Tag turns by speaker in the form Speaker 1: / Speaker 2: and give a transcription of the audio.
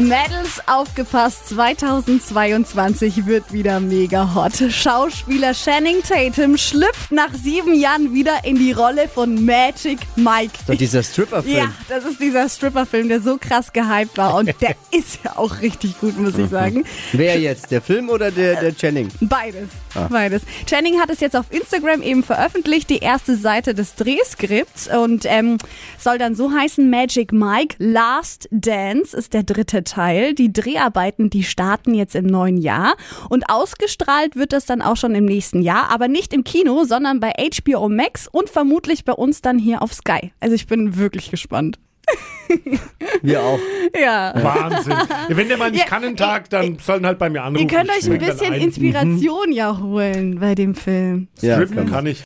Speaker 1: Mädels aufgepasst, 2022 wird wieder mega hot. Schauspieler Channing Tatum schlüpft nach sieben Jahren wieder in die Rolle von Magic Mike.
Speaker 2: So dieser Stripper-Film.
Speaker 1: Ja, das ist dieser Stripper-Film, der so krass gehypt war und der ist ja auch richtig gut, muss ich sagen.
Speaker 2: Wer jetzt, der Film oder der, der Channing?
Speaker 1: Beides. Beides. Channing hat es jetzt auf Instagram eben veröffentlicht, die erste Seite des Drehskripts und ähm, soll dann so heißen, Magic Mike Last Dance ist der dritte Teil. Die Dreharbeiten, die starten jetzt im neuen Jahr und ausgestrahlt wird das dann auch schon im nächsten Jahr, aber nicht im Kino, sondern bei HBO Max und vermutlich bei uns dann hier auf Sky. Also ich bin wirklich gespannt.
Speaker 2: Wir auch.
Speaker 1: Ja.
Speaker 3: Wahnsinn. Wenn der mal nicht
Speaker 1: Ja,
Speaker 3: kann einen Tag, dann sollen halt bei mir anrufen.
Speaker 1: Ihr könnt euch ein bisschen
Speaker 3: ein.
Speaker 1: Inspiration ja holen bei dem Film.
Speaker 2: Ja,
Speaker 3: Strippen kann ich.